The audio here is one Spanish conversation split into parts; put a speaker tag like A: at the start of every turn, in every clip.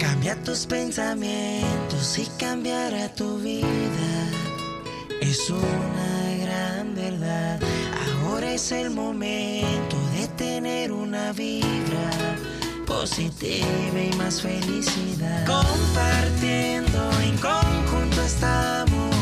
A: Cambia tus pensamientos y cambiará tu vida. Es una gran verdad. Ahora es el momento de tener una vibra positiva y más felicidad. Compartiendo en conjunto estamos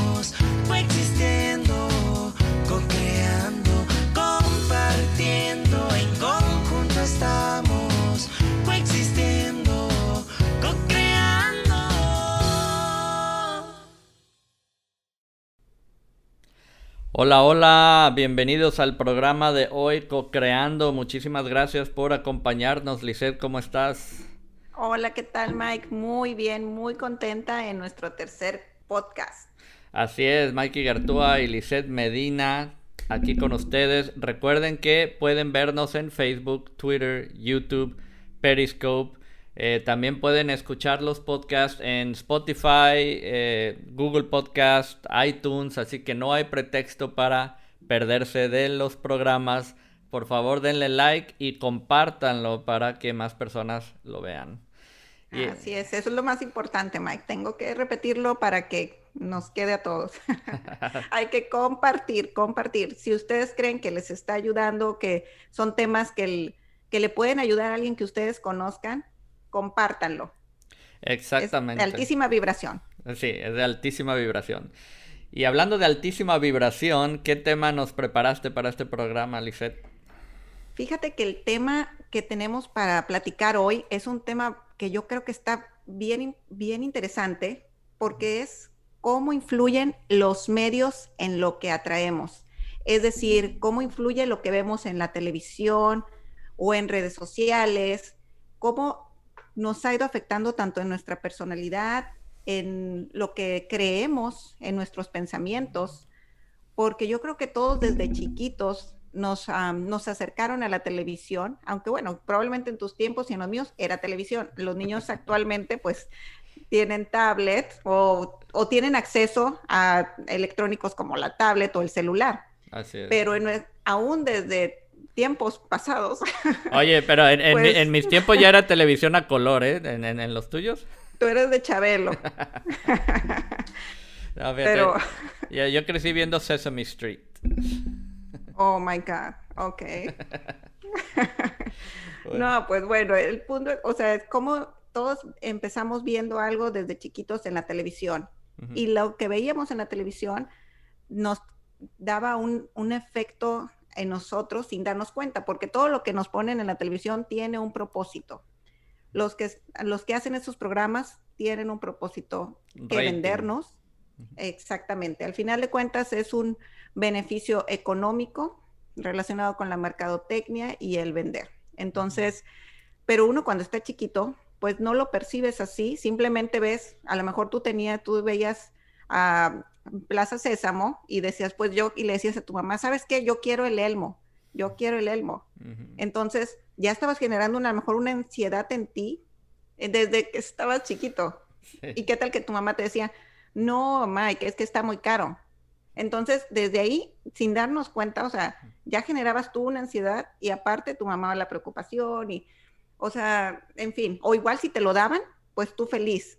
B: Hola, hola, bienvenidos al programa de hoy Co-Creando. Muchísimas gracias por acompañarnos. Lisette, ¿cómo estás?
C: Hola, ¿qué tal Mike? Muy bien, muy contenta en nuestro tercer podcast.
B: Así es, Mikey Gartúa y Lisette Medina aquí con ustedes. Recuerden que pueden vernos en Facebook, Twitter, YouTube, Periscope. Eh, también pueden escuchar los podcasts en Spotify, eh, Google Podcast, iTunes, así que no hay pretexto para perderse de los programas. Por favor, denle like y compártanlo para que más personas lo vean.
C: Así es, eso es lo más importante, Mike. Tengo que repetirlo para que nos quede a todos. Hay que compartir, compartir. Si ustedes creen que les está ayudando, que son temas que le pueden ayudar a alguien que ustedes conozcan, compártanlo. Es
B: Exactamente.
C: de altísima vibración.
B: Sí, es de altísima vibración. Y hablando de altísima vibración, ¿qué tema nos preparaste para este programa, Lisette?
C: Fíjate que el tema que tenemos para platicar hoy es un tema que yo creo que está bien, bien interesante porque es cómo influyen los medios en lo que atraemos. Es decir, cómo influye lo que vemos en la televisión o en redes sociales, cómo nos ha ido afectando tanto en nuestra personalidad, en lo que creemos, en nuestros pensamientos, porque yo creo que todos desde chiquitos nos, am, nos acercaron a la televisión, aunque bueno, probablemente en tus tiempos y en los míos era televisión. Los niños actualmente pues tienen tablet o, o tienen acceso a electrónicos como la tablet o el celular,
B: Así es.
C: pero en- aún desde tiempos pasados,
B: Oye, pero en, en mi-
C: Pues-
B: en mis tiempos ya era televisión a color, ¿eh? ¿En, los tuyos?
C: tú eres de Chabelo,
B: No, fíjate,
C: pero,
B: yo, yo crecí viendo Sesame Street.
C: oh my God, ok. No, pues bueno, el punto, o sea, es como todos empezamos viendo algo desde chiquitos en la televisión y lo que veíamos en la televisión nos daba un, un efecto en nosotros sin darnos cuenta, porque todo lo que nos ponen en la televisión tiene un propósito. Los que, los que hacen esos programas tienen un propósito que
B: Rating.
C: vendernos. Exactamente. Al final de cuentas es un beneficio económico relacionado con la mercadotecnia y el vender. Entonces, pero uno cuando está chiquito, pues no lo percibes así, simplemente ves, a lo mejor tú tenías, tú veías a Plaza Sésamo y decías, pues yo, y le decías a tu mamá, ¿sabes qué? Yo quiero el elmo, yo quiero el elmo. Entonces, ya estabas generando una, a lo mejor una ansiedad en ti eh, desde que estabas chiquito.
B: Sí.
C: ¿Y qué tal que tu mamá te decía, no, Mike, es que está muy caro? Entonces, desde ahí, sin darnos cuenta, o sea, ya generabas tú una ansiedad y aparte tu mamá la preocupación y, o sea, en fin, o igual si te lo daban, pues tú feliz.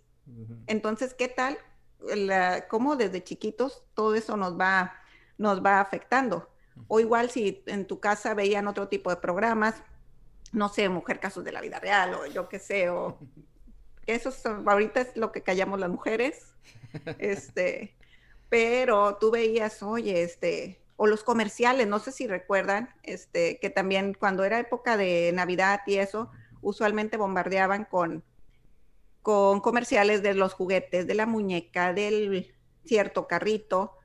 C: Entonces, ¿qué tal? La, cómo desde chiquitos todo eso nos va, nos va afectando. O igual si en tu casa veían otro tipo de programas, no sé, Mujer Casos de la Vida Real o yo qué sé, o eso es- ahorita es lo que callamos las mujeres, este, pero tú veías, oye, este, o los comerciales, no sé si recuerdan, este, que también cuando era época de Navidad y eso, usualmente bombardeaban con, con comerciales de los juguetes, de la muñeca, del cierto carrito,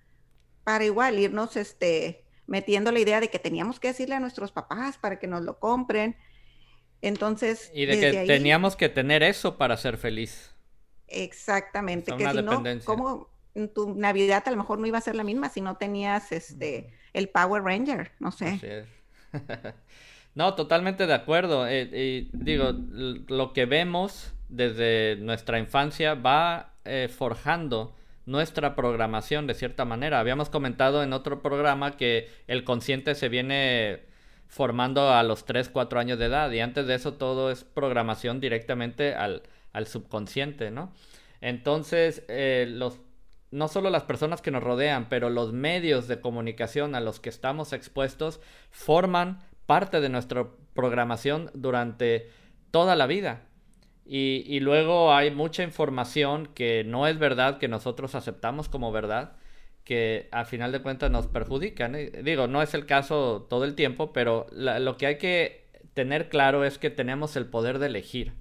C: para igual irnos, este, metiendo la idea de que teníamos que decirle a nuestros papás para que nos lo compren. Entonces,
B: Y de
C: desde
B: que
C: ahí-
B: teníamos que tener eso para ser feliz.
C: Exactamente, que si no, en tu Navidad a lo mejor no iba a ser la misma si no tenías este el Power Ranger, no sé.
B: Así es. No, totalmente de acuerdo. Eh, y digo, lo que vemos desde nuestra infancia va eh, forjando nuestra programación de cierta manera. Habíamos comentado en otro programa que el consciente se viene formando a los 3, 4 años de edad. Y antes de eso todo es programación directamente al, subconsciente, ¿no? Entonces, eh, los, no solo las personas que nos rodean, pero los medios de comunicación a los que estamos expuestos forman parte de nuestra programación durante toda la vida. Y, luego hay mucha información que no es verdad, que nosotros aceptamos como verdad, que a final de cuentas nos perjudican. Digo, no es el caso todo el tiempo, pero lo que hay que tener claro es que tenemos el poder de elegir.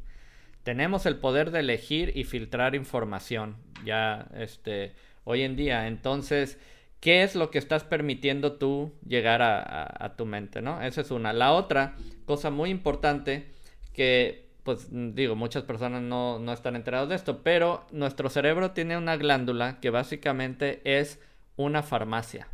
B: Tenemos el poder de elegir y filtrar información ya este, hoy en día. Entonces, ¿qué es lo que estás permitiendo tú llegar a, tu mente? ¿no? Esa es una. La otra cosa muy importante que pues digo, muchas personas no, no, están enterados de esto, pero nuestro cerebro tiene una glándula que básicamente es una farmacia.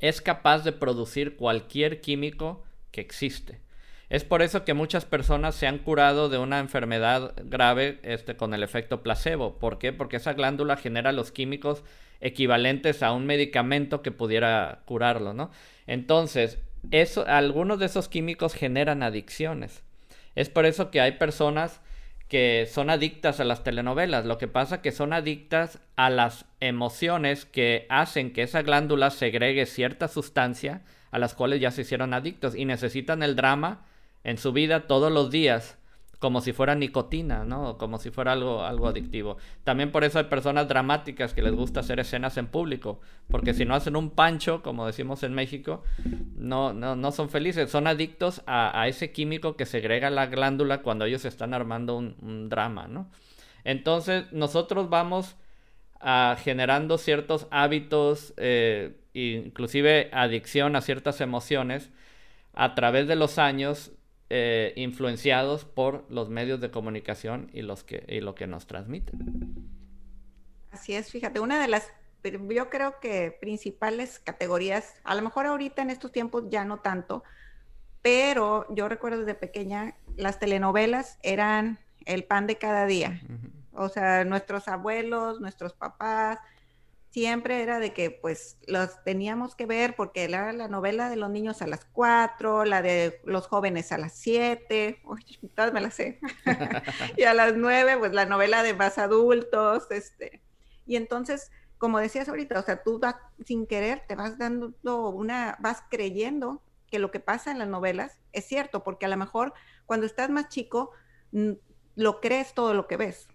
B: Es capaz de producir cualquier químico que existe. Es por eso que muchas personas se han curado de una enfermedad grave este, con el efecto placebo. ¿Por qué? Porque esa glándula genera los químicos equivalentes a un medicamento que pudiera curarlo, ¿no? Entonces, eso, algunos de esos químicos generan adicciones. Es por eso que hay personas que son adictas a las telenovelas. Lo que pasa que son adictas a las emociones que hacen que esa glándula segregue cierta sustancia a las cuales ya se hicieron adictos y necesitan el drama en su vida todos los días como si fuera nicotina, ¿no? Como si fuera algo, algo adictivo. También por eso hay personas dramáticas que les gusta hacer escenas en público, porque si no hacen un pancho, como decimos en México, no, no, no son felices, son adictos a, ese químico que segrega la glándula cuando ellos están armando un, drama, ¿no? Entonces nosotros vamos a generando ciertos hábitos, eh, inclusive adicción a ciertas emociones, a través de los años eh, influenciados por los medios de comunicación y, los que, y lo que nos transmiten.
C: Así es, fíjate, una de las, yo creo que principales categorías, a lo mejor ahorita en estos tiempos ya no tanto, pero yo recuerdo desde pequeña, las telenovelas eran el pan de cada día. O sea, nuestros abuelos, nuestros papás, siempre era de que pues los teníamos que ver porque era la novela de los niños a las 4, la de los jóvenes a las 7, todas me las sé, y a las 9 pues la novela de más adultos, este, y entonces, como decías ahorita, o sea, tú sin querer te vas dando una, vas creyendo que lo que pasa en las novelas es cierto, porque a lo mejor cuando estás más chico, lo crees todo lo que ves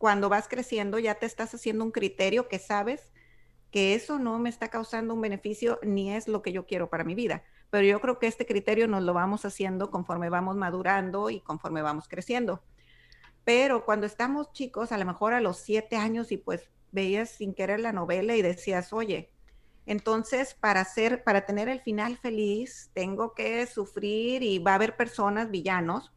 C: cuando vas creciendo ya te estás haciendo un criterio que sabes que eso no me está causando un beneficio ni es lo que yo quiero para mi vida. Pero yo creo que este criterio nos lo vamos haciendo conforme vamos madurando y conforme vamos creciendo. Pero cuando estamos chicos, a lo mejor a los siete años y pues veías sin querer la novela y decías, oye, entonces para hacer, para tener el final feliz, tengo que sufrir y va a haber personas villanos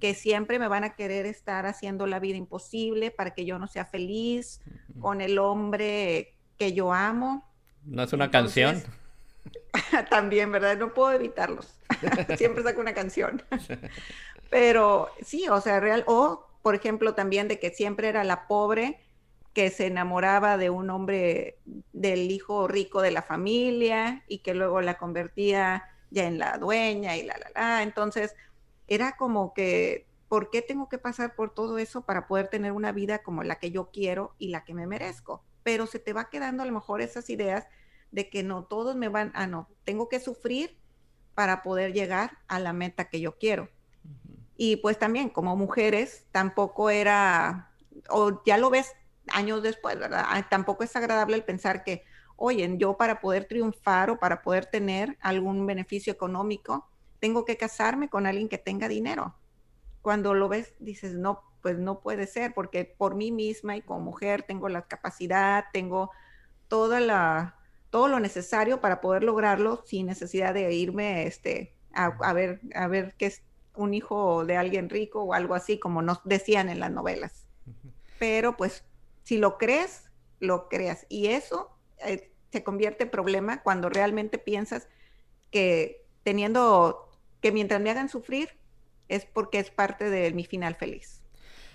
C: que siempre me van a querer estar haciendo la vida imposible para que yo no sea feliz con el hombre que yo amo.
B: ¿No es una canción?
C: También, ¿verdad? No puedo evitarlos. siempre saco una canción. Pero sí, o sea, real. O, por ejemplo, también de que siempre era la pobre que se enamoraba de un hombre, del hijo rico de la familia y que luego la convertía ya en la dueña y la, la, la. Entonces, era como que, ¿por qué tengo que pasar por todo eso para poder tener una vida como la que yo quiero y la que me merezco? Pero se te va quedando a lo mejor esas ideas de que no todos me van, ah, no, tengo que sufrir para poder llegar a la meta que yo quiero. Y pues también como mujeres tampoco era, o ya lo ves años después, ¿verdad? Ah, tampoco es agradable el pensar que, oye, yo para poder triunfar o para poder tener algún beneficio económico, tengo que casarme con alguien que tenga dinero. Cuando lo ves, dices, no, pues no puede ser, porque por mí misma y como mujer tengo la capacidad, tengo toda la, todo lo necesario para poder lograrlo sin necesidad de irme este, a, ver, a ver qué es un hijo de alguien rico o algo así, como nos decían en las novelas. Pero pues si lo crees, lo creas. Y eso eh, se convierte en problema cuando realmente piensas que teniendo que mientras me hagan sufrir es porque es parte de mi final feliz.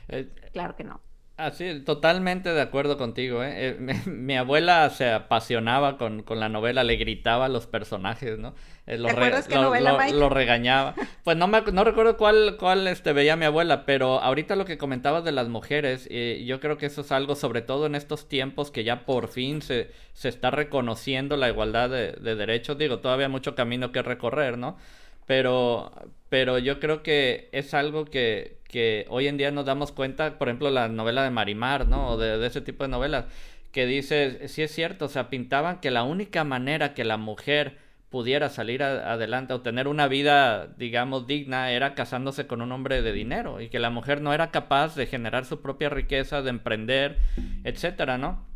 C: Eh, claro que no.
B: Así, totalmente de acuerdo contigo. ¿eh? eh mi, abuela se apasionaba con, la novela, le gritaba a los personajes, ¿no?
C: Eh, lo, ¿Te novela,
B: lo, regañaba. Pues no me no recuerdo cuál, cuál este, veía mi abuela, pero ahorita lo que comentabas de las mujeres, eh, yo creo que eso es algo, sobre todo en estos tiempos que ya por fin se, se está reconociendo la igualdad de, de derechos. Digo, todavía mucho camino que recorrer, ¿no? Pero, pero yo creo que es algo que, que hoy en día nos damos cuenta, por ejemplo, la novela de Marimar, ¿no? O de, ese tipo de novelas, que dice, sí es cierto, o sea, pintaban que la única manera que la mujer pudiera salir adelante o tener una vida, digamos, digna era casándose con un hombre de dinero y que la mujer no era capaz de generar su propia riqueza, de emprender, etcétera, ¿no?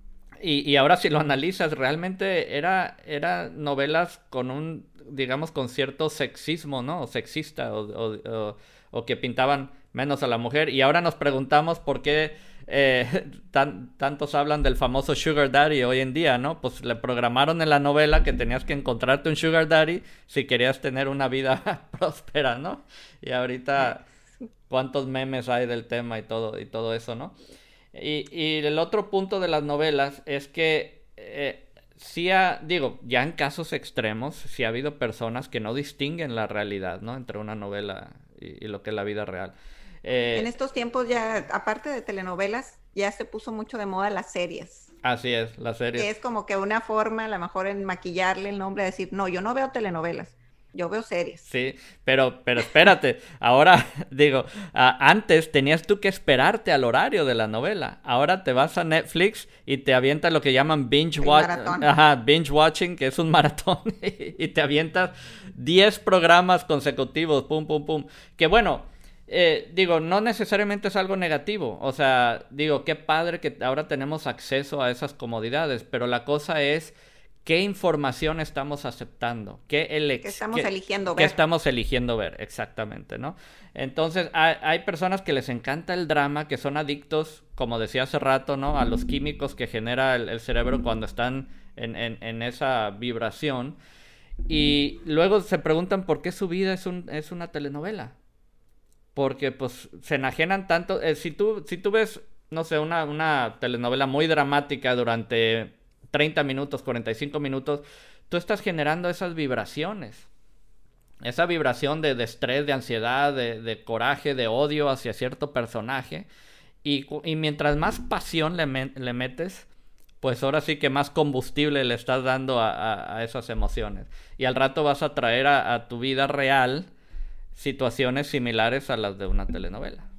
B: Y, y ahora si lo analizas, realmente era, era novelas con un digamos, con cierto sexismo, ¿no? O sexista, o, o, que pintaban menos a la mujer. Y ahora nos preguntamos por qué eh, tantos hablan del famoso Sugar Daddy hoy en día, ¿no? Pues le programaron en la novela que tenías que encontrarte un Sugar Daddy si querías tener una vida próspera, ¿no? Y ahorita, ¿cuántos memes hay del tema y todo, y todo eso, ¿no? Y, y el otro punto de las novelas es que eh, sí ha, digo, ya en casos extremos, sí ha habido personas que no distinguen la realidad, ¿no? Entre una novela y, lo que es la vida real.
C: Eh, en estos tiempos ya, aparte de telenovelas, ya se puso mucho de moda las series.
B: Así es, las series.
C: Que es como que una forma, a lo mejor en maquillarle el nombre, decir, no, yo no veo telenovelas. Yo veo series.
B: Sí, pero, pero espérate, ahora digo, antes tenías tú que esperarte al horario de la novela. Ahora te vas a Netflix y te avientas lo que llaman binge, watching, Ajá, binge watching, que es un maratón, y te avientas 10 programas consecutivos, pum, pum, pum. Que bueno, eh, digo, no necesariamente es algo negativo. O sea, digo, qué padre que ahora tenemos acceso a esas comodidades, pero la cosa es qué información estamos aceptando, qué,
C: estamos eligiendo ver.
B: ¿Qué estamos eligiendo ver, exactamente, ¿no? Entonces, hay, personas que les encanta el drama, que son adictos, como decía hace rato, ¿no? A los químicos que genera el, cerebro cuando están en, esa vibración. Y luego se preguntan por qué su vida es, un, es una telenovela. Porque, pues, se enajenan tanto. Eh, si, tú, si tú ves, no sé, una, una telenovela muy dramática durante 30 minutos, 45 minutos, tú estás generando esas vibraciones. Esa vibración de, estrés, de ansiedad, de, coraje, de odio hacia cierto personaje. Y, mientras más pasión le, metes, pues ahora sí que más combustible le estás dando a, esas emociones. Y al rato vas a traer a, a, tu vida real situaciones similares a las de una telenovela.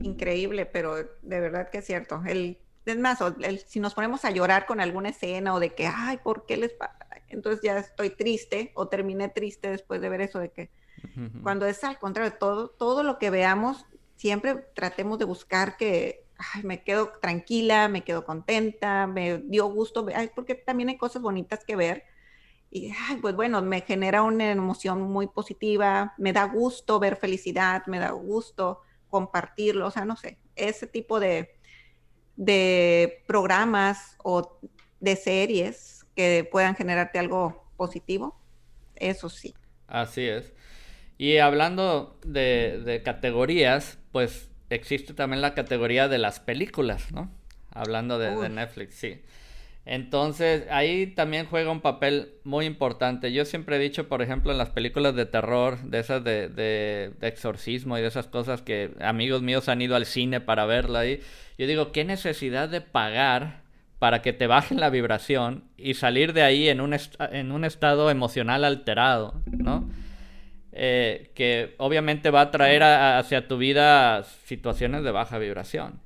C: Increíble, pero de verdad que es cierto. El es más, si nos ponemos a llorar con alguna escena o de que, ay, ¿por qué les pasa? Entonces ya estoy triste o terminé triste después de ver eso de que, cuando es al contrario, todo, todo lo que veamos, siempre tratemos de buscar que, ay, me quedo tranquila, me quedo contenta, me dio gusto, ay, porque también hay cosas bonitas que ver. Y, ay, pues bueno, me genera una emoción muy positiva, me da gusto ver felicidad, me da gusto compartirlo, o sea, no sé, ese tipo de, de programas o de series que puedan generarte algo positivo, eso sí.
B: Así es. Y hablando de, categorías, pues existe también la categoría de las películas, ¿no? Hablando de, de Netflix, sí. Entonces, ahí también juega un papel muy importante. Yo siempre he dicho, por ejemplo, en las películas de terror, de esas de, de, exorcismo y de esas cosas que amigos míos han ido al cine para verla ahí. Yo digo, ¿qué necesidad de pagar para que te bajen la vibración y salir de ahí en un, en un estado emocional alterado, ¿no? Eh, que obviamente va a traer hacia tu vida situaciones de baja vibración.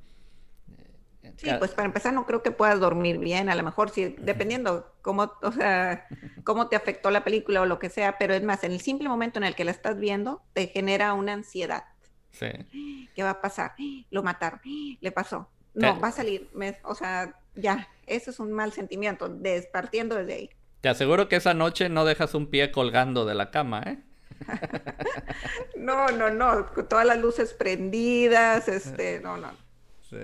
C: Sí, pues para empezar no creo que puedas dormir bien, a lo mejor sí, dependiendo cómo, o sea, cómo te afectó la película o lo que sea, pero es más, en el simple momento en el que la estás viendo, te genera una ansiedad.
B: Sí.
C: ¿Qué va a pasar? Lo mataron, le pasó. No, va a salir, o sea, ya, eso es un mal sentimiento, partiendo desde ahí.
B: Te aseguro que esa noche no dejas un pie colgando de la cama, ¿eh?
C: no, no, no, todas las luces prendidas, este, no, no.
B: Sí.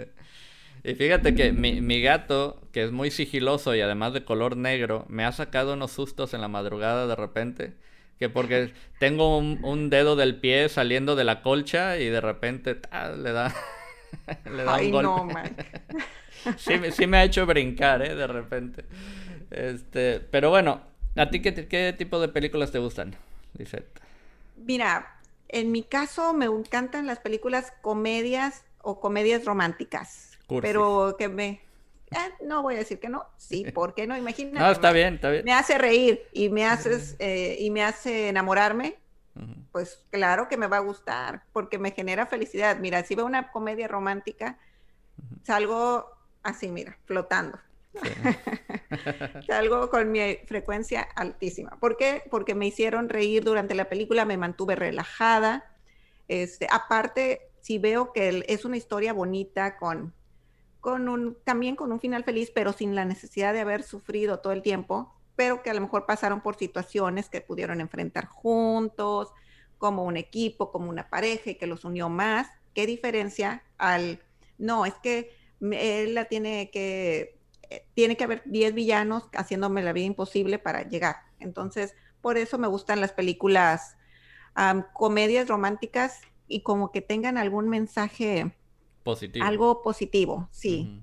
B: Y fíjate que mi, mi, gato, que es muy sigiloso y además de color negro, me ha sacado unos sustos en la madrugada de repente. Que porque tengo un, dedo del pie saliendo de la colcha y de repente le da Le da
C: Ay,
B: un
C: no,
B: golpe.
C: Mike.
B: sí, me- sí me ha hecho brincar, ¿eh? De repente. Este, pero bueno, ¿a ti qué, qué tipo de películas te gustan, Lisette?
C: Mira, en mi caso me encantan las películas comedias o comedias románticas,
B: Cursis.
C: pero que me... eh, no voy a decir que no, sí, ¿por qué no? Imagínate.
B: No, está bien, está bien.
C: Me hace reír y me haces eh, y me hace enamorarme, pues claro que me va a gustar, porque me genera felicidad. Mira, si veo una comedia romántica, salgo así, mira, flotando.
B: Sí.
C: Salgo con mi frecuencia altísima. ¿Por qué? Porque me hicieron reír durante la película, me mantuve relajada. Este, aparte, si veo que es una historia bonita con, con un, también con un final feliz, pero sin la necesidad de haber sufrido todo el tiempo, pero que a lo mejor pasaron por situaciones que pudieron enfrentar juntos, como un equipo, como una pareja y que los unió más. ¿Qué diferencia al, no, es que él la tiene que, eh, tiene que haber 10 villanos haciéndome la vida imposible para llegar. Entonces, por eso me gustan las películas, am, comedias románticas y como que tengan algún mensaje,
B: Positivo.
C: algo positivo, sí.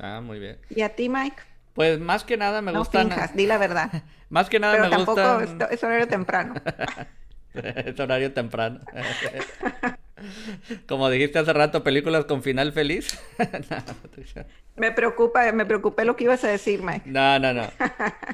B: Ah, muy bien.
C: ¿Y a ti, Mike?
B: Pues más que nada me
C: no
B: gustan.
C: finjas, di la verdad.
B: Más que nada
C: Pero
B: me
C: tampoco
B: gustan.
C: es, es horario temprano.
B: es horario temprano. Como dijiste hace rato, películas con final feliz.
C: Me preocupa, me preocupé lo que ibas a decir, Mike.
B: No, no, no.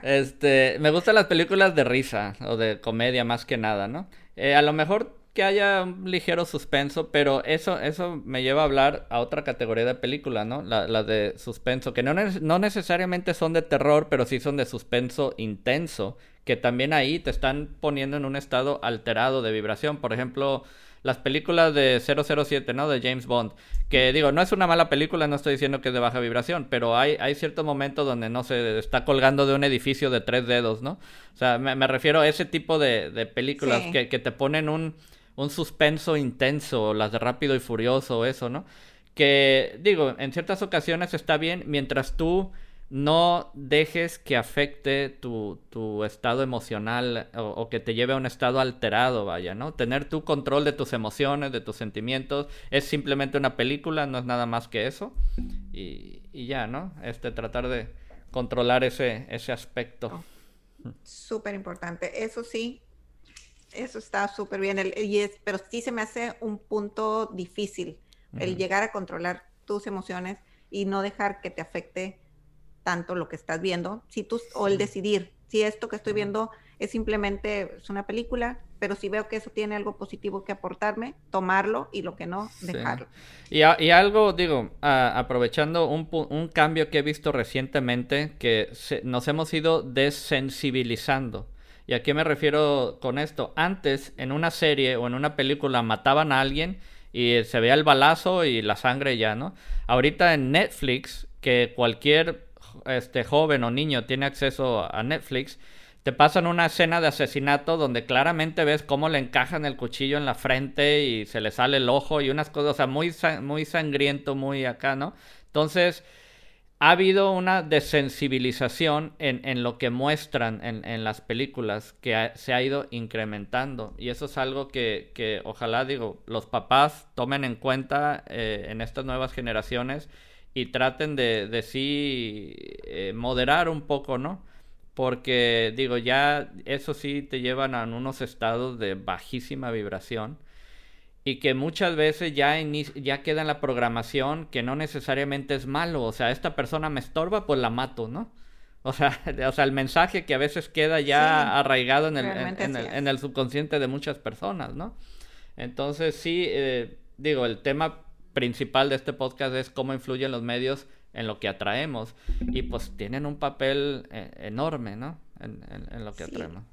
B: Este, me gustan las películas de risa o de comedia más que nada, ¿no? Eh, a lo mejor que haya un ligero suspenso, pero eso, eso me lleva a hablar a otra categoría de película, ¿no? La, la de suspenso, que no, ne- no necesariamente son de terror, pero sí son de suspenso intenso, que también ahí te están poniendo en un estado alterado de vibración. Por ejemplo, las películas de 007, ¿no? De James Bond. Que digo, no es una mala película, no estoy diciendo que es de baja vibración, pero hay, hay ciertos momentos donde no se está colgando de un edificio de tres dedos, ¿no? O sea, me, me refiero a ese tipo de, de películas
C: Sí.
B: que, que te ponen un, un suspenso intenso, las de Rápido y Furioso, eso, ¿no? Que digo, en ciertas ocasiones está bien mientras tú no dejes que afecte tu, tu estado emocional o, que te lleve a un estado alterado, vaya, ¿no? Tener tu control de tus emociones, de tus sentimientos, es simplemente una película, no es nada más que eso. Y, y ya, ¿no? Este, tratar de controlar ese, ese aspecto.
C: Súper importante. Eso sí, eso está súper bien. El- y es, pero sí se me hace un punto difícil el llegar a controlar tus emociones y no dejar que te afecte tanto lo que estás viendo. Si tú, o el decidir, si esto que estoy viendo es simplemente es una película, pero si veo que eso tiene algo positivo que aportarme, tomarlo y lo que no,
B: Sí.
C: dejarlo.
B: Y, a- y algo, digo, a- aprovechando un, un cambio que he visto recientemente, que se- nos hemos ido desensibilizando. ¿Y a qué me refiero con esto? Antes, en una serie o en una película mataban a alguien y se veía el balazo y la sangre ya, ¿no? Ahorita en Netflix, que cualquier este, joven o niño tiene acceso a Netflix, te pasan una escena de asesinato donde claramente ves cómo le encajan el cuchillo en la frente y se le sale el ojo y unas cosas, o sea, muy, muy sangriento, muy acá, ¿no? Entonces, ha habido una desensibilización en, lo que muestran en, las películas que se ha ido incrementando. Y eso es algo que, ojalá, digo, los papás tomen en cuenta eh, en estas nuevas generaciones y traten de, de sí eh, moderar un poco, ¿no? Porque, digo, ya eso sí te llevan a unos estados de bajísima vibración y que muchas veces ya, ya queda en la programación que no necesariamente es malo. O sea, esta persona me estorba, pues la mato, ¿no? O sea, o sea el mensaje que a veces queda ya
C: Sí,
B: arraigado en el, en, el,
C: es.
B: en el subconsciente de muchas personas, ¿no? Entonces sí, eh, digo, el tema principal de este podcast es cómo influyen los medios en lo que atraemos. Y pues tienen un papel eh, enorme, ¿no? En, en- lo que
C: Sí.
B: atraemos.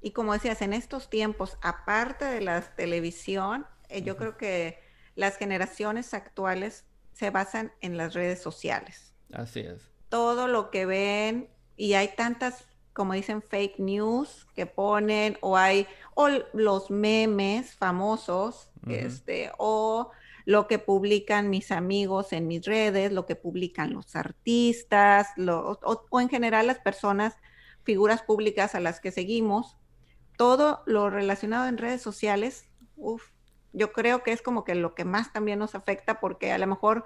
C: Y como decías, en estos tiempos, aparte de la televisión, yo
B: Ujú.
C: creo que las generaciones actuales se basan en las redes sociales.
B: Así es.
C: Todo lo que ven, y hay tantas, como dicen, fake news que ponen, o hay, o los memes famosos, este, o lo que publican mis amigos en mis redes, lo que publican los artistas, lo- o, o en general las personas, figuras públicas a las que seguimos, todo lo relacionado en redes sociales, uf, Yo creo que es como que lo que más también nos afecta porque a lo mejor,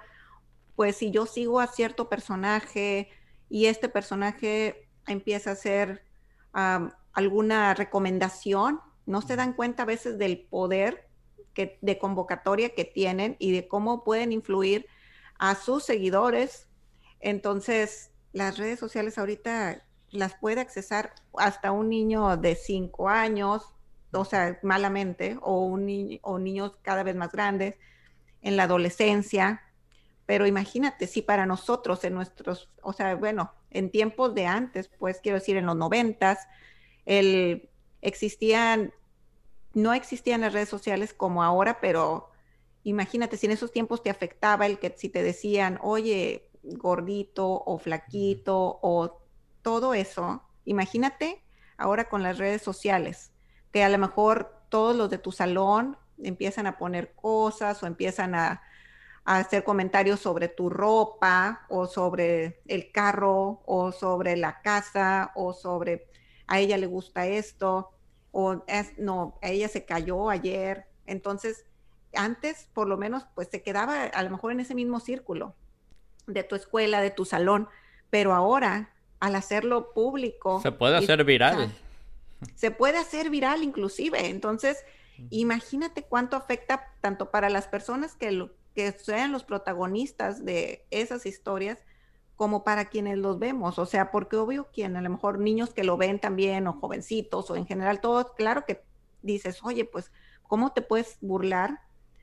C: pues si yo sigo a cierto personaje y este personaje empieza a hacer alguna recomendación, no se dan cuenta a veces del poder de convocatoria que tienen y de cómo pueden influir a sus seguidores. Entonces, las redes sociales ahorita las puede accesar hasta un niño de cinco años, o sea, malamente, o, un o niños cada vez más grandes en la adolescencia. Pero imagínate, si para nosotros en nuestros, o sea, bueno, en tiempos de antes, pues quiero decir, en los noventas, el, existían, no existían las redes sociales como ahora, pero imagínate si en esos tiempos te afectaba el que si te decían, oye, gordito o flaquito o todo eso, imagínate ahora con las redes sociales, que a lo mejor todos los de tu salón empiezan a poner cosas o empiezan a, hacer comentarios sobre tu ropa o sobre el carro o sobre la casa o sobre a ella le gusta esto o es, no, a ella se cayó ayer. Entonces, antes por lo menos pues se quedaba a lo mejor en ese mismo círculo de tu escuela, de tu salón, pero ahora al hacerlo público...
B: Se puede hacer viral.
C: Se puede hacer viral inclusive. Entonces, imagínate cuánto afecta tanto para las personas que, que sean los protagonistas de esas historias como para quienes los vemos. O sea, porque obvio quien a lo mejor niños que lo ven también o jovencitos o en general todos, claro que dices, oye, pues, ¿cómo te puedes burlar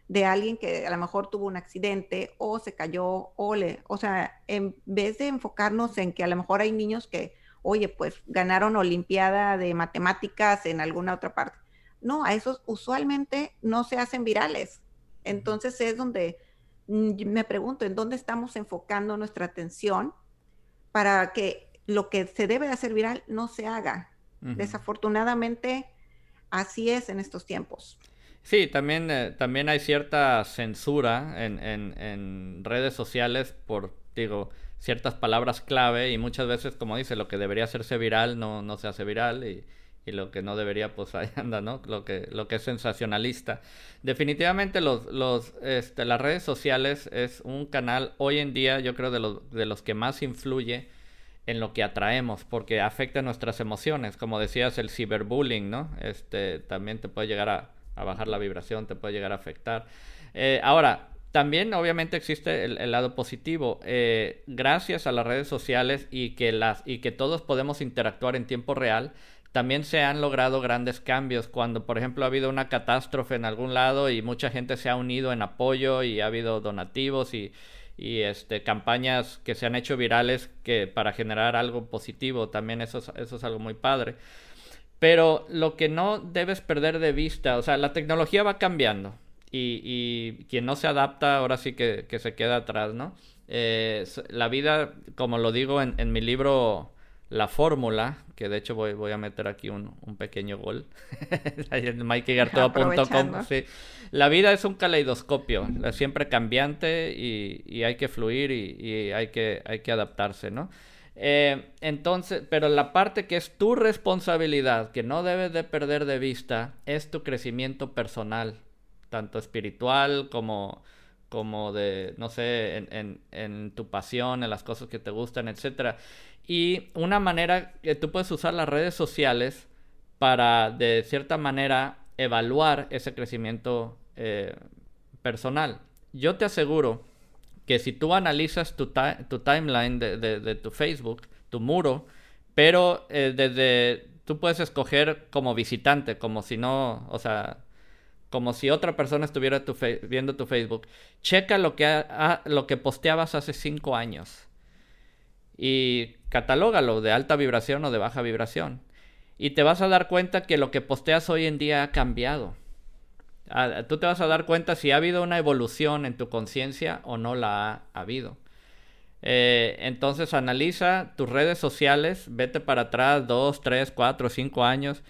C: de alguien que a lo mejor tuvo un accidente o se cayó o le, o sea, en vez de enfocarnos en que a lo mejor hay niños que, oye, pues ganaron Olimpiada de Matemáticas en alguna otra parte. No, a esos usualmente no se hacen virales. Entonces es donde mm, me pregunto, ¿en dónde estamos enfocando nuestra atención para que lo que se debe de hacer viral no se haga? Desafortunadamente, así es en estos tiempos.
B: Sí, también, eh, también hay cierta censura en, en, en, redes sociales por, digo, ciertas palabras clave y muchas veces, como dice, lo que debería hacerse viral no, no se hace viral y, y lo que no debería, pues ahí anda, ¿no? Lo que, lo que es sensacionalista. Definitivamente los, los, este, las redes sociales es un canal hoy en día, yo creo, de los, de los que más influye en lo que atraemos, porque afecta nuestras emociones. Como decías, el ciberbullying, ¿no? Este, también te puede llegar a a bajar la vibración, te puede llegar a afectar. Eh, ahora, también obviamente existe el, lado positivo. Eh, gracias a las redes sociales y que, todos podemos interactuar en tiempo real, también se han logrado grandes cambios. Cuando, por ejemplo, ha habido una catástrofe en algún lado y mucha gente se ha unido en apoyo y ha habido donativos y, este, campañas que se han hecho virales para generar algo positivo, también eso eso es algo muy padre. Pero lo que no debes perder de vista, o sea, la tecnología va cambiando y, quien no se adapta ahora sí que, se queda atrás, ¿no? Eh, la vida, como lo digo en, mi libro La Fórmula, que de hecho voy, voy a meter aquí un, pequeño gol, en mikeygartoa.com, sí. La vida es un caleidoscopio, siempre cambiante y, hay que fluir y, y, hay, que, hay que adaptarse, ¿no? Eh, entonces, pero la parte que es tu responsabilidad, que no debes de perder de vista, es tu crecimiento personal, tanto espiritual como, como de, no sé, en, en, tu pasión, en las cosas que te gustan, etc. Y una manera que tú puedes usar las redes sociales para, de cierta manera, evaluar ese crecimiento eh, personal. Yo te aseguro que si tú analizas tu, tu timeline de, tu Facebook, tu muro, pero eh, desde tú puedes escoger como visitante, como si no, o sea, como si otra persona estuviera viendo tu Facebook. Checa lo que, posteabas hace cinco años y catalógalo de alta vibración o de baja vibración. Y te vas a dar cuenta que lo que posteas hoy en día ha cambiado. Ah, tú te vas a dar cuenta si ha habido una evolución en tu conciencia o no la ha habido. Eh, entonces analiza tus redes sociales, vete para atrás dos, tres, cuatro, cinco años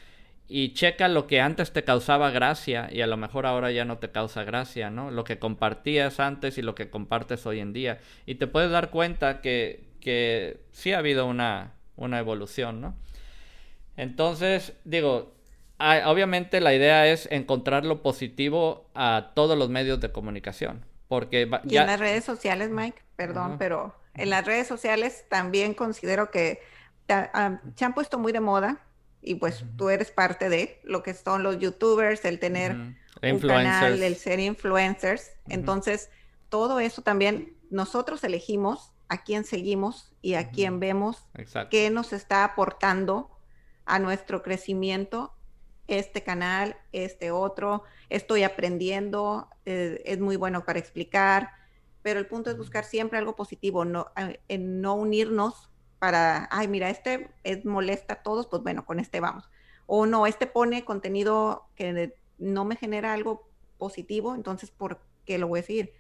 B: y checa lo que antes te causaba gracia y a lo mejor ahora ya no te causa gracia, ¿no? Lo que compartías antes y lo que compartes hoy en día. Y te puedes dar cuenta que, que sí ha habido una, una evolución, ¿no? Entonces, digo, obviamente la idea es encontrar lo positivo a todos los medios de comunicación. Porque
C: y en las redes sociales, Mike, perdón, pero en las redes sociales también considero que ah, se han puesto muy de moda y pues tú eres parte de lo que son los youtubers, el tener un canal, el ser influencers. Entonces, todo eso también nosotros elegimos a quién seguimos y a quién vemos qué nos está aportando a nuestro crecimiento este canal, este otro, estoy aprendiendo, eh, es muy bueno para explicar, pero el punto es buscar siempre algo positivo, no, en no unirnos para, ay, mira, este es, molesta a todos, pues bueno, con este vamos. O no, este pone contenido que no me genera algo positivo, entonces, ¿por qué lo voy a seguir?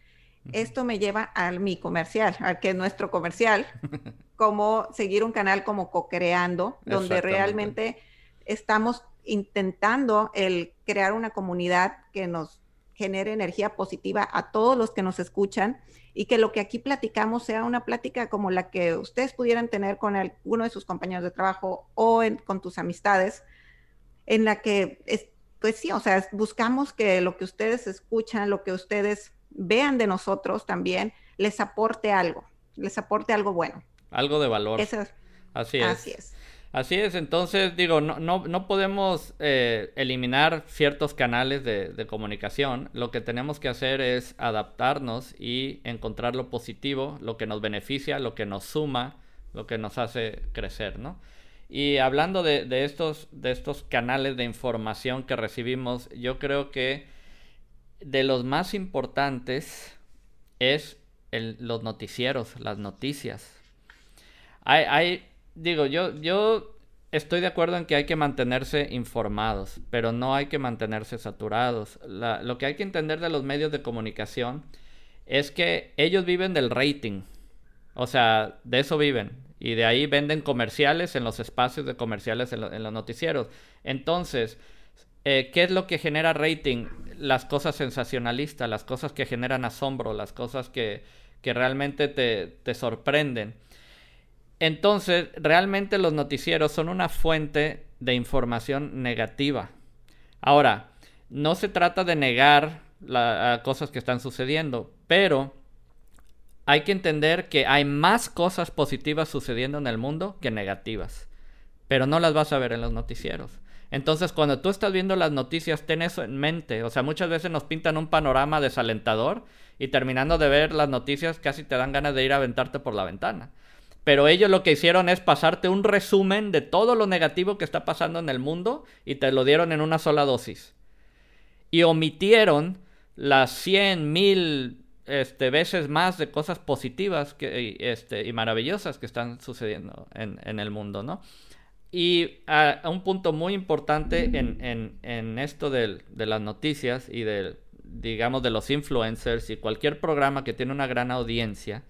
C: Esto me lleva a mi comercial, al que es nuestro comercial, como seguir un canal como co-creando, donde realmente estamos intentando el crear una comunidad que nos genere energía positiva a todos los que nos escuchan y que lo que aquí platicamos sea una plática como la que ustedes pudieran tener con alguno de sus compañeros de trabajo o con tus amistades, en la que, pues sí, o sea, buscamos que lo que ustedes escuchan, lo que ustedes vean de nosotros también, les aporte algo, les aporte algo bueno.
B: Algo de valor. Así es.
C: Así es.
B: Así es, entonces digo, no, no, no podemos eh, eliminar ciertos canales de, comunicación. Lo que tenemos que hacer es adaptarnos y encontrar lo positivo, lo que nos beneficia, lo que nos suma, lo que nos hace crecer, ¿no? Y hablando de, estos, de estos canales de información que recibimos, yo creo que de los más importantes es los noticieros, las noticias. Hay, hay digo, yo, yo estoy de acuerdo en que hay que mantenerse informados, pero no hay que mantenerse saturados. lo que hay que entender de los medios de comunicación es que ellos viven del rating. O sea, de eso viven. Y de ahí venden comerciales en los espacios de comerciales en, los noticieros. Entonces, eh, ¿qué es lo que genera rating? Las cosas sensacionalistas, las cosas que generan asombro, las cosas que, que realmente te, te sorprenden. Entonces, realmente los noticieros son una fuente de información negativa. Ahora, no se trata de negar las cosas que están sucediendo, pero hay que entender que hay más cosas positivas sucediendo en el mundo que negativas, pero no las vas a ver en los noticieros. Entonces, cuando tú estás viendo las noticias, ten eso en mente. O sea, muchas veces nos pintan un panorama desalentador y terminando de ver las noticias casi te dan ganas de ir a aventarte por la ventana. Pero ellos lo que hicieron es pasarte un resumen de todo lo negativo que está pasando en el mundo y te lo dieron en una sola dosis. Y omitieron las 100 mil este, veces más de cosas positivas este, y maravillosas que están sucediendo en, el mundo, ¿no? Y a, un punto muy importante en, esto de, las noticias y digamos, de los influencers y cualquier programa que tiene una gran audiencia,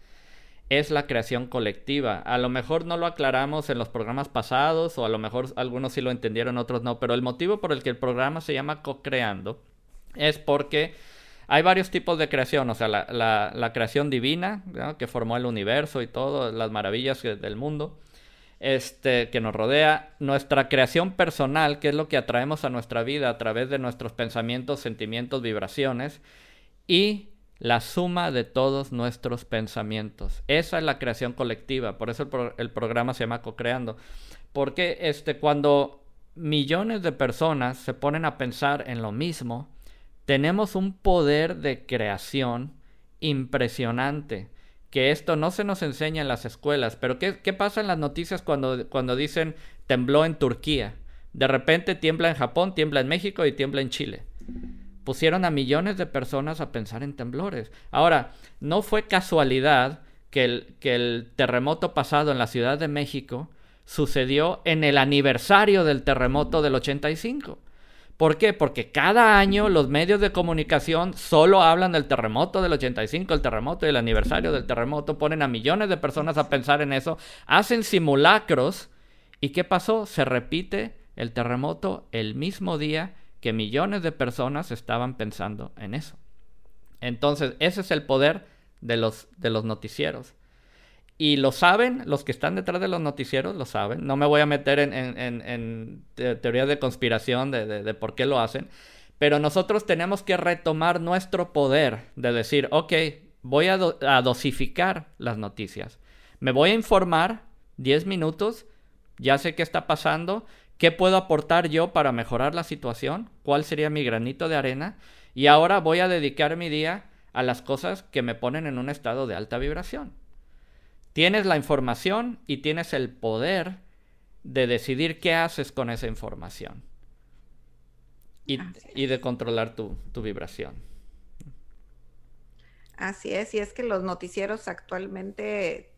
B: es la creación colectiva. A lo mejor no lo aclaramos en los programas pasados o a lo mejor algunos sí lo entendieron, otros no, pero el motivo por el que el programa se llama Co-Creando es porque hay varios tipos de creación, o sea, la, creación divina, que formó el universo y todo, las maravillas del mundo este, que nos rodea, nuestra creación personal, que es lo que atraemos a nuestra vida a través de nuestros pensamientos, sentimientos, vibraciones, y la suma de todos nuestros pensamientos. Esa es la creación colectiva, por eso el, programa se llama Co-Creando. Porque este, cuando millones de personas se ponen a pensar en lo mismo, tenemos un poder de creación impresionante. Que esto no se nos enseña en las escuelas. Pero ¿qué, pasa en las noticias cuando dicen tembló en Turquía? De repente tiembla en Japón, tiembla en México y tiembla en Chile pusieron a millones de personas a pensar en temblores. Ahora, no fue casualidad que el, terremoto pasado en la Ciudad de México sucedió en el aniversario del terremoto del 85. ¿Por qué? Porque cada año los medios de comunicación solo hablan del terremoto del 85, el terremoto y el aniversario del terremoto, ponen a millones de personas a pensar en eso, hacen simulacros y ¿qué pasó? Se repite el terremoto el mismo día que millones de personas estaban pensando en eso. Entonces, ese es el poder de los, de los noticieros. Y lo saben, los que están detrás de los noticieros lo saben. No me voy a meter en, en, teorías de conspiración de, de, por qué lo hacen. Pero nosotros tenemos que retomar nuestro poder de decir, ok, voy a, a dosificar las noticias. Me voy a informar 10 minutos, ya sé qué está pasando, qué puedo aportar yo para mejorar la situación, cuál sería mi granito de arena. Y ahora voy a dedicar mi día a las cosas que me ponen en un estado de alta vibración. Tienes la información y tienes el poder de decidir qué haces con esa información. Y, de controlar tu, vibración.
C: Así es, y es que los noticieros actualmente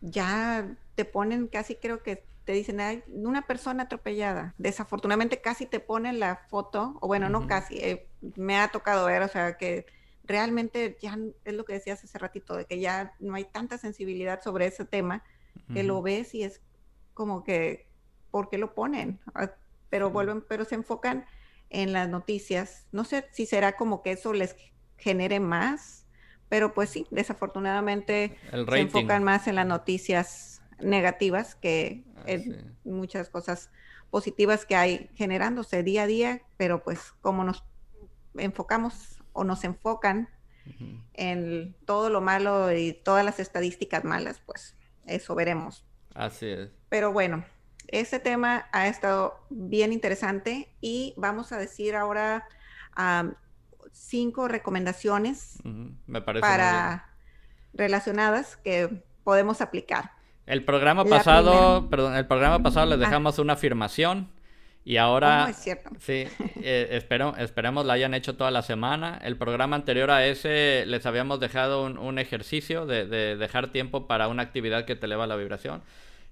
C: ya te ponen casi creo que te dicen, hay una persona atropellada. Desafortunadamente casi te ponen la foto, o bueno, no casi, eh, me ha tocado ver, o sea, que realmente ya es lo que decías hace ratito, de que ya no hay tanta sensibilidad sobre ese tema, que lo ves y es como que, ¿por qué lo ponen? Ah, pero vuelven, pero se enfocan en las noticias. No sé si será como que eso les genere más, pero pues sí, desafortunadamente se enfocan más en las noticias negativas que ah, muchas cosas positivas que hay generándose día a día, pero pues como nos enfocamos o nos enfocan en todo lo malo y todas las estadísticas malas, pues eso veremos.
B: Así es.
C: Pero bueno, ese tema ha estado bien interesante y vamos a decir ahora cinco recomendaciones para relacionadas que podemos aplicar.
B: El programa pasado, perdón, el programa pasado les ah. dejamos una afirmación y ahora,
C: es cierto.
B: sí, eh, espero, esperemos la hayan hecho toda la semana. El programa anterior a ese les habíamos dejado un, ejercicio de, dejar tiempo para una actividad que te eleva la vibración.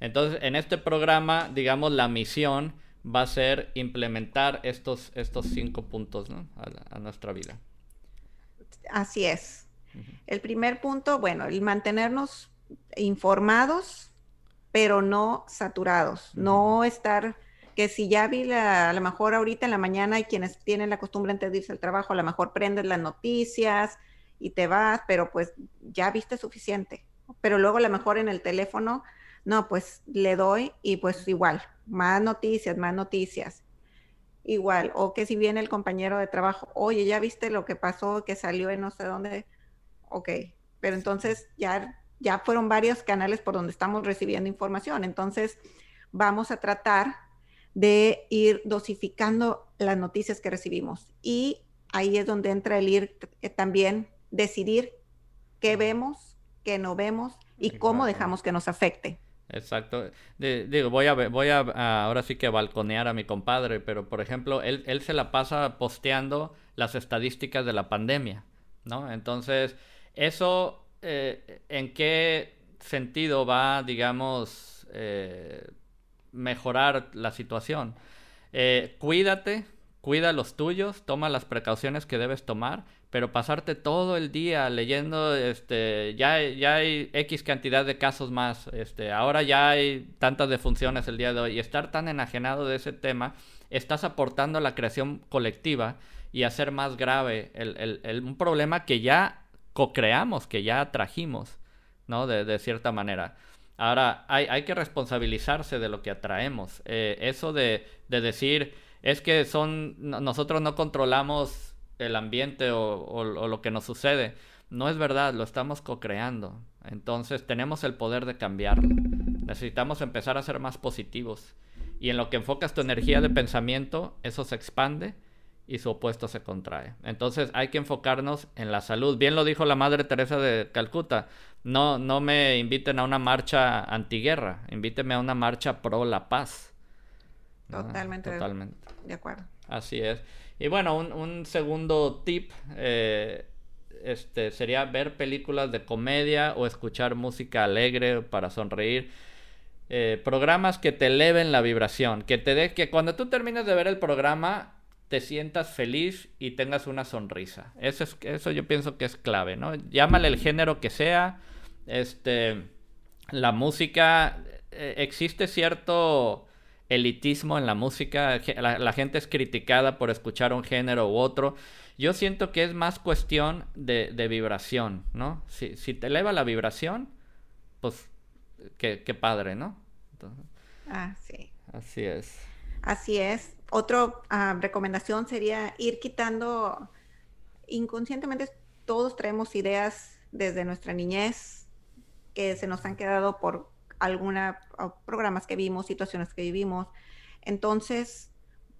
B: Entonces, en este programa, digamos, la misión va a ser implementar estos, estos cinco puntos ¿no? a, nuestra vida.
C: Así es. El primer punto, bueno, el mantenernos informados, pero no saturados, no estar que si ya vi la, a lo mejor ahorita en la mañana hay quienes tienen la costumbre antes de irse al trabajo, a lo mejor prendes las noticias y te vas, pero pues ya viste suficiente. Pero luego a lo mejor en el teléfono, no, pues le doy y pues igual, más noticias, más noticias. Igual, o que si viene el compañero de trabajo, oye, ya viste lo que pasó, que salió en no sé dónde, ok, pero entonces ya, ya fueron varios canales por donde estamos recibiendo información, entonces vamos a tratar de ir dosificando las noticias que recibimos. Y ahí es donde entra el ir eh, también decidir qué vemos, qué no vemos y cómo dejamos que nos afecte.
B: Exacto. digo, voy a voy a, ahora sí que balconear a mi compadre, pero por ejemplo, él, él se la pasa posteando las estadísticas de la pandemia, ¿no? Entonces, eso, eh, ¿en qué sentido va, digamos, eh, mejorar la situación. Eh, cuídate, cuida los tuyos, toma las precauciones que debes tomar, pero pasarte todo el día leyendo, este, ya, ya hay X cantidad de casos más, este, ahora ya hay tantas defunciones el día de hoy, y estar tan enajenado de ese tema, estás aportando a la creación colectiva y hacer más grave el, un problema que ya co-creamos, que ya trajimos, ¿no? De, cierta manera. Ahora, hay, que responsabilizarse de lo que atraemos. Eh, eso de, decir, es que son, nosotros no controlamos el ambiente o, lo que nos sucede. No es verdad, lo estamos co-creando. Entonces tenemos el poder de cambiarlo. Necesitamos empezar a ser más positivos. Y en lo que enfocas tu energía de pensamiento, eso se expande y su opuesto se contrae. Entonces hay que enfocarnos en la salud. Bien lo dijo la Madre Teresa de Calcuta. No, no me inviten a una marcha antiguerra, invíteme a una marcha pro la paz.
C: Totalmente.
B: Totalmente.
C: De acuerdo.
B: Así es. Y bueno, un, segundo tip eh, este, sería ver películas de comedia o escuchar música alegre para sonreír. Eh, programas que te eleven la vibración, que te dé que cuando tú termines de ver el programa te sientas feliz y tengas una sonrisa. Eso, es, eso yo pienso que es clave, ¿no? Llámale el género que sea, este, la música, eh, existe cierto elitismo en la música, la, gente es criticada por escuchar un género u otro. Yo siento que es más cuestión de, vibración, ¿no? Si, te eleva la vibración, pues qué, padre, ¿no?
C: ah, sí.
B: Así es.
C: Así es. Otra ah, recomendación sería ir quitando inconscientemente todos traemos ideas desde nuestra niñez que se nos han quedado por algunos programas que vimos, situaciones que vivimos. Entonces,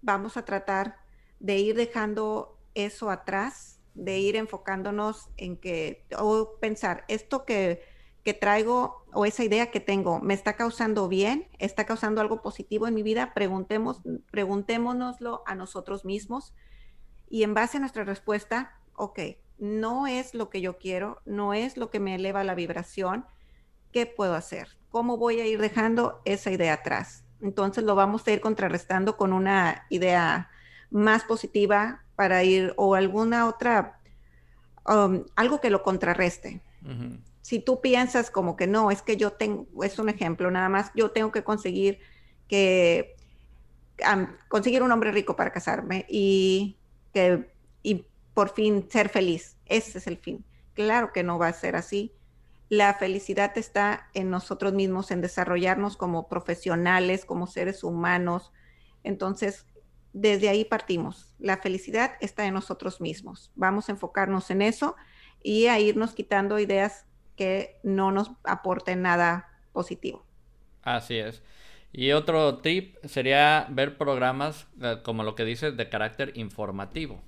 C: vamos a tratar de ir dejando eso atrás, de ir enfocándonos en que, o pensar, esto que, que traigo o esa idea que tengo, ¿me está causando bien? ¿Está causando algo positivo en mi vida? Preguntemos, preguntémonoslo a nosotros mismos y en base a nuestra respuesta, ok, no es lo que yo quiero, no es lo que me eleva la vibración, ¿qué puedo hacer? ¿Cómo voy a ir dejando esa idea atrás? Entonces lo vamos a ir contrarrestando con una idea más positiva para ir o alguna otra, um, algo que lo contrarreste. Si tú piensas como que no, es que yo tengo, es un ejemplo nada más, yo tengo que conseguir que, conseguir un hombre rico para casarme y que, y por fin ser feliz, ese es el fin. Claro que no va a ser así la felicidad está en nosotros mismos, en desarrollarnos como profesionales, como seres humanos. Entonces, desde ahí partimos. La felicidad está en nosotros mismos. Vamos a enfocarnos en eso y a irnos quitando ideas que no nos aporten nada positivo.
B: Así es. Y otro tip sería ver programas, eh, como lo que dices, de carácter informativo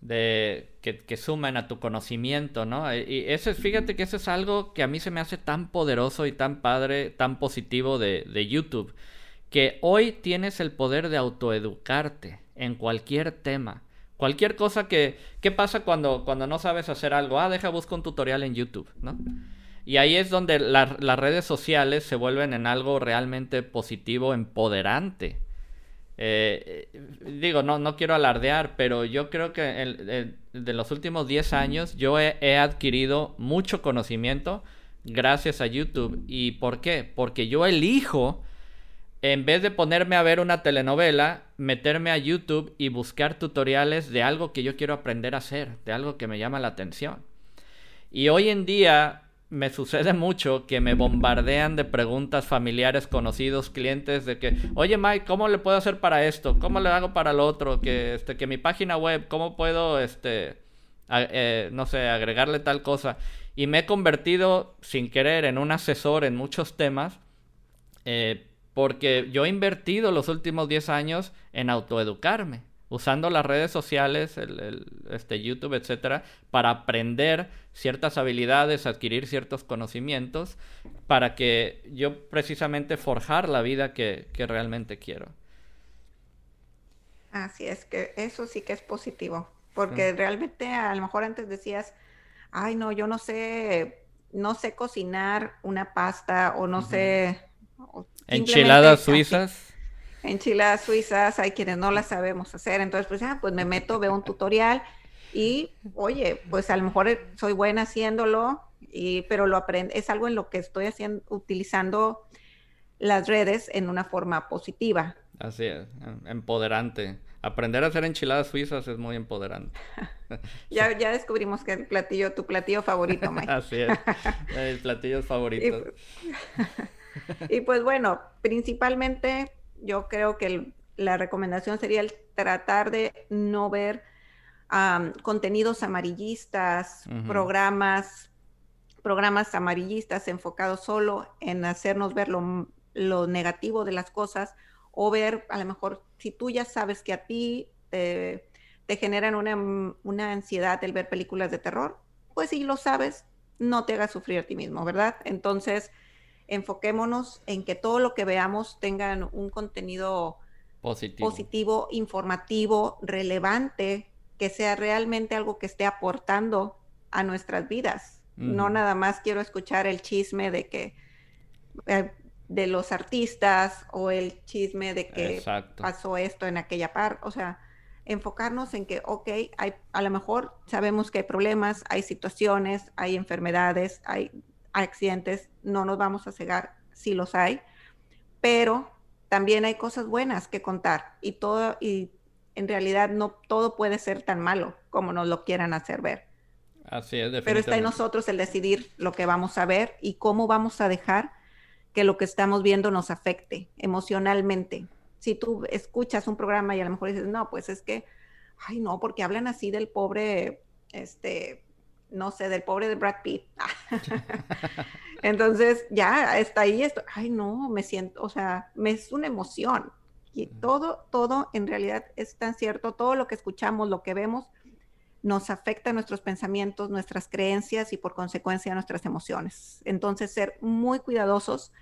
B: de que, suman a tu conocimiento, ¿no? Y eso fíjate que eso es algo que a mí se me hace tan poderoso y tan padre, tan positivo de YouTube, que hoy tienes el poder de autoeducarte en cualquier tema. Cualquier cosa que... ¿Qué pasa cuando, cuando no sabes hacer algo? Ah, deja, busco un tutorial en YouTube, ¿no? Y ahí es donde las redes sociales se vuelven en algo realmente positivo, empoderante. Eh, digo, no, no quiero alardear, pero yo creo que de los últimos 10 años yo he, adquirido mucho conocimiento gracias a YouTube. ¿Y por qué? Porque yo elijo, en vez de ponerme a ver una telenovela, meterme a YouTube y buscar tutoriales de algo que yo quiero aprender a hacer, de algo que me llama la atención. Y hoy en día me sucede mucho que me bombardean de preguntas familiares, conocidos, clientes de que, oye Mike, ¿cómo le puedo hacer para esto? ¿Cómo le hago para lo otro? Que, este, que mi página web, ¿cómo puedo, este, eh, no sé, agregarle tal cosa? Y me he convertido, sin querer, en un asesor en muchos temas, eh, porque yo he invertido los últimos 10 años en autoeducarme usando las redes sociales, el, este, YouTube, etcétera, para aprender ciertas habilidades, adquirir ciertos conocimientos, para que yo precisamente forjar la vida que, realmente quiero.
C: Así es, que eso sí que es positivo, porque realmente a lo mejor antes decías, ay no, yo no sé, no sé cocinar una pasta o no sé...
B: Enchiladas suizas
C: enchiladas suizas, hay quienes no las sabemos hacer, entonces pues, ya, pues me meto, veo un tutorial y, oye, pues a lo mejor soy buena haciéndolo, y, pero lo aprendo, es algo en lo que estoy haciendo, utilizando las redes en una forma positiva.
B: Así es, em, empoderante. Aprender a hacer enchiladas suizas es muy empoderante.
C: ya, ya descubrimos que el platillo, tu platillo favorito, Mike.
B: Así es, el platillo favorito.
C: y pues bueno, principalmente yo creo que la recomendación sería el tratar de no ver contenidos amarillistas, programas, programas amarillistas enfocados solo en hacernos ver lo, negativo de las cosas o ver, a lo mejor, si tú ya sabes que a ti te, generan una, una ansiedad el ver películas de terror, pues si lo sabes, no te hagas sufrir a ti mismo, ¿verdad? Entonces, enfoquémonos en que todo lo que veamos tengan un contenido positivo. informativo, relevante, que sea realmente algo que esté aportando a nuestras vidas. No nada más quiero escuchar el chisme de que eh, de los artistas o el chisme de que pasó esto en aquella parte. O sea, enfocarnos en que, ok, hay, a lo mejor sabemos que hay problemas, hay situaciones, hay enfermedades, hay accidentes, no nos vamos a cegar si los hay, pero también hay cosas buenas que contar y todo, y en realidad no todo puede ser tan malo como nos lo quieran hacer ver.
B: Así es,
C: Pero está en
B: definitivamente.
C: nosotros el decidir lo que vamos a ver y cómo vamos a dejar que lo que estamos viendo nos afecte emocionalmente. Si tú escuchas un programa y a lo mejor dices, no, pues es que, ay, no, porque hablan así del pobre, este, no sé, del pobre de Brad Pitt. Entonces, ya está ahí esto, ay, no, me siento, o sea, me es una emoción. Y todo, todo en realidad es tan cierto, todo lo que escuchamos, lo que vemos, nos afecta nuestros pensamientos, nuestras creencias y por consecuencia nuestras emociones. Entonces, ser muy cuidadosos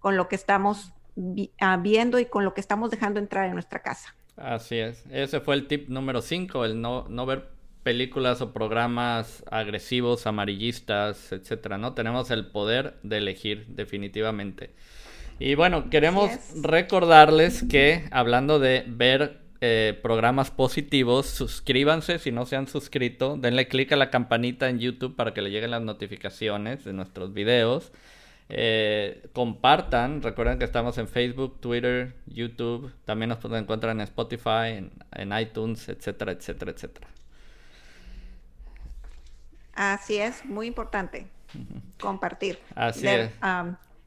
C: con lo que estamos vi- ah, viendo y con lo que estamos dejando entrar en nuestra casa.
B: Así es. Ese fue el tip número 5, el no, no ver películas o programas agresivos, amarillistas, etcétera, ¿no? Tenemos el poder de elegir, definitivamente. Y bueno, queremos
C: es.
B: recordarles que, hablando de ver eh, programas positivos, suscríbanse si no se han suscrito, denle clic a la campanita en YouTube para que le lleguen las notificaciones de nuestros videos. Eh, compartan, recuerden que estamos en Facebook, Twitter, YouTube, también nos pueden encontrar en Spotify, en, en iTunes, etcétera, etcétera, etcétera.
C: Así es, muy importante compartir.
B: Así
C: De-
B: es.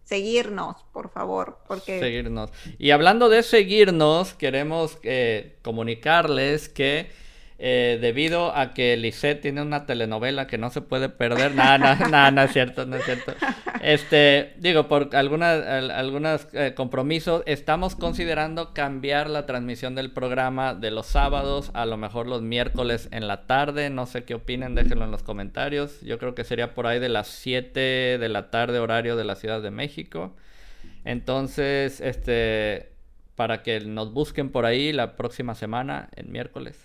C: seguirnos, por favor, porque
B: seguirnos. Y hablando de seguirnos, queremos eh, comunicarles que eh, debido a que Lisette tiene una telenovela que no se puede perder, nada, nada, nada, no es cierto, no es cierto. Este, digo, por algunas, al- algunos eh, compromisos, estamos considerando cambiar la transmisión del programa de los sábados a lo mejor los miércoles en la tarde. No sé qué opinen, déjenlo en los comentarios. Yo creo que sería por ahí de las 7 de la tarde, horario de la Ciudad de México. Entonces, este, para que nos busquen por ahí la próxima semana, el miércoles.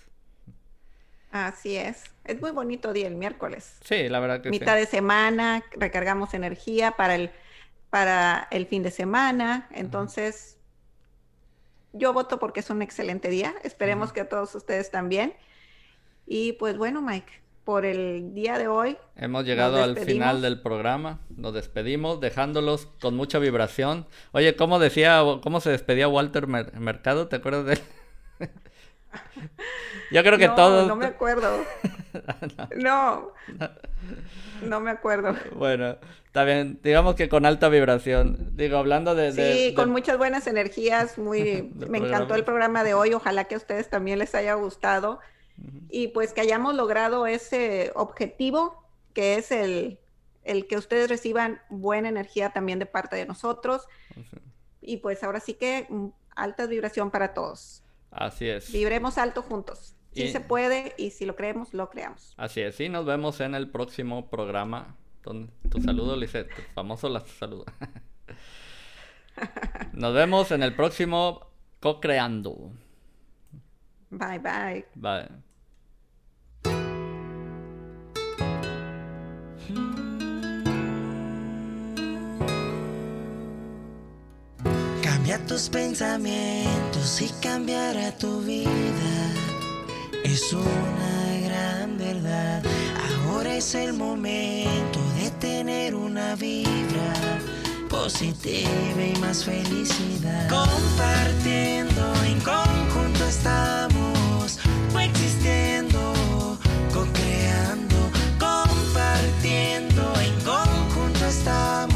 C: Así es. Es muy bonito día el miércoles.
B: Sí, la verdad que sí.
C: Mitad de semana, recargamos energía para el, para el fin de semana. Entonces, yo voto porque es un excelente día. Esperemos que a todos ustedes también. Y pues bueno, Mike, por el día de hoy,
B: Hemos llegado al final del programa. Nos despedimos dejándolos con mucha vibración. Oye, ¿cómo decía, cómo se despedía Walter Mer- Mercado? ¿Te acuerdas de él? Yo creo que
C: no,
B: todos.
C: no me acuerdo. No, no me acuerdo.
B: Bueno, bien. Digamos que con alta vibración. Digo, hablando de.
C: Sí,
B: de-
C: con
B: de-
C: muchas buenas energías, muy, me encantó el programa de hoy, ojalá que a ustedes también les haya gustado y pues que hayamos logrado ese objetivo que es el, el que ustedes reciban buena energía también de parte de nosotros y pues ahora sí que mm, alta vibración para todos.
B: Así es.
C: Vibremos alto juntos. Sí
B: Y-
C: se puede y si lo creemos, lo creamos.
B: Así es. Y nos vemos en el próximo programa. Tu saludo, Lisette. Tu famoso la saludo. Nos vemos en el próximo Co-Creando.
C: Bye bye.
B: Bye.
A: Cambia tus pensamientos si cambiara tu vida, es una gran verdad. Ahora es el momento de tener una vibra positiva y más felicidad. Compartiendo en conjunto estamos, coexistiendo, co-creando, compartiendo en conjunto estamos.